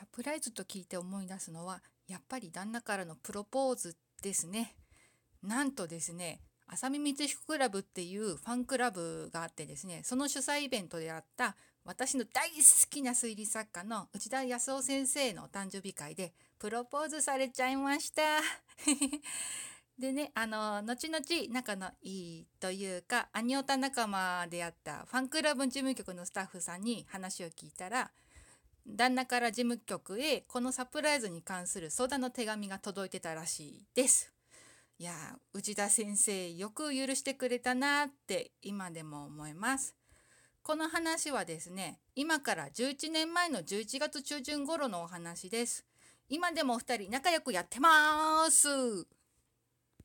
サプライズと聞いて思い出すのはやっぱり旦那からのプロポーズですね。なんとですね浅見光彦クラブっていうファンクラブがあってですねその主催イベントであった私の大好きな推理作家の内田康夫先生のお誕生日会でプロポーズされちゃいました。でねあの後々仲のいいというかアニオタ仲間であったファンクラブ事務局のスタッフさんに話を聞いたら旦那から事務局へこのサプライズに関する相談の手紙が届いてたらしいです。いや内田先生よく許してくれたなって今でも思います。この話はですね今から11年前の11月中旬頃のお話です。今でもお二人仲良くやってます。